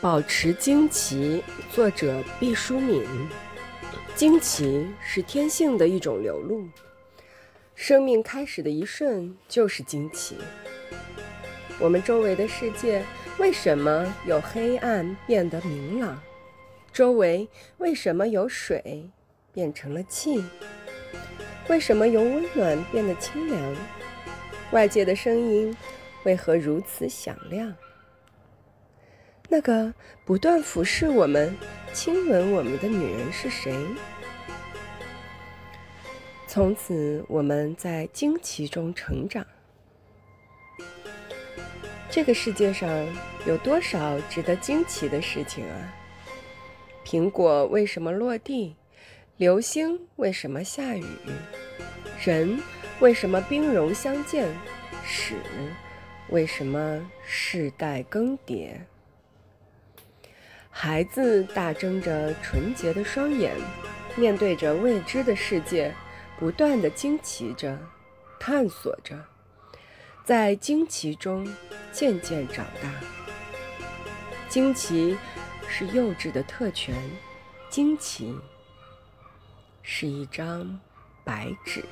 保持惊奇，作者毕淑敏。惊奇是天性的一种流露，生命开始的一瞬就是惊奇。我们周围的世界为什么由黑暗变得明朗？周围为什么由水变成了气？为什么由温暖变得清凉？外界的声音为何如此响亮？那个不断俯视我们、亲吻我们的女人是谁？从此，我们在惊奇中成长。这个世界上有多少值得惊奇的事情啊？苹果为什么落地？流星为什么下雨？人为什么兵戎相见？史为什么世代更迭？孩子大睁着纯洁的双眼，面对着未知的世界，不断的惊奇着，探索着，在惊奇中渐渐长大。惊奇是幼稚的特权，惊奇是一张白纸。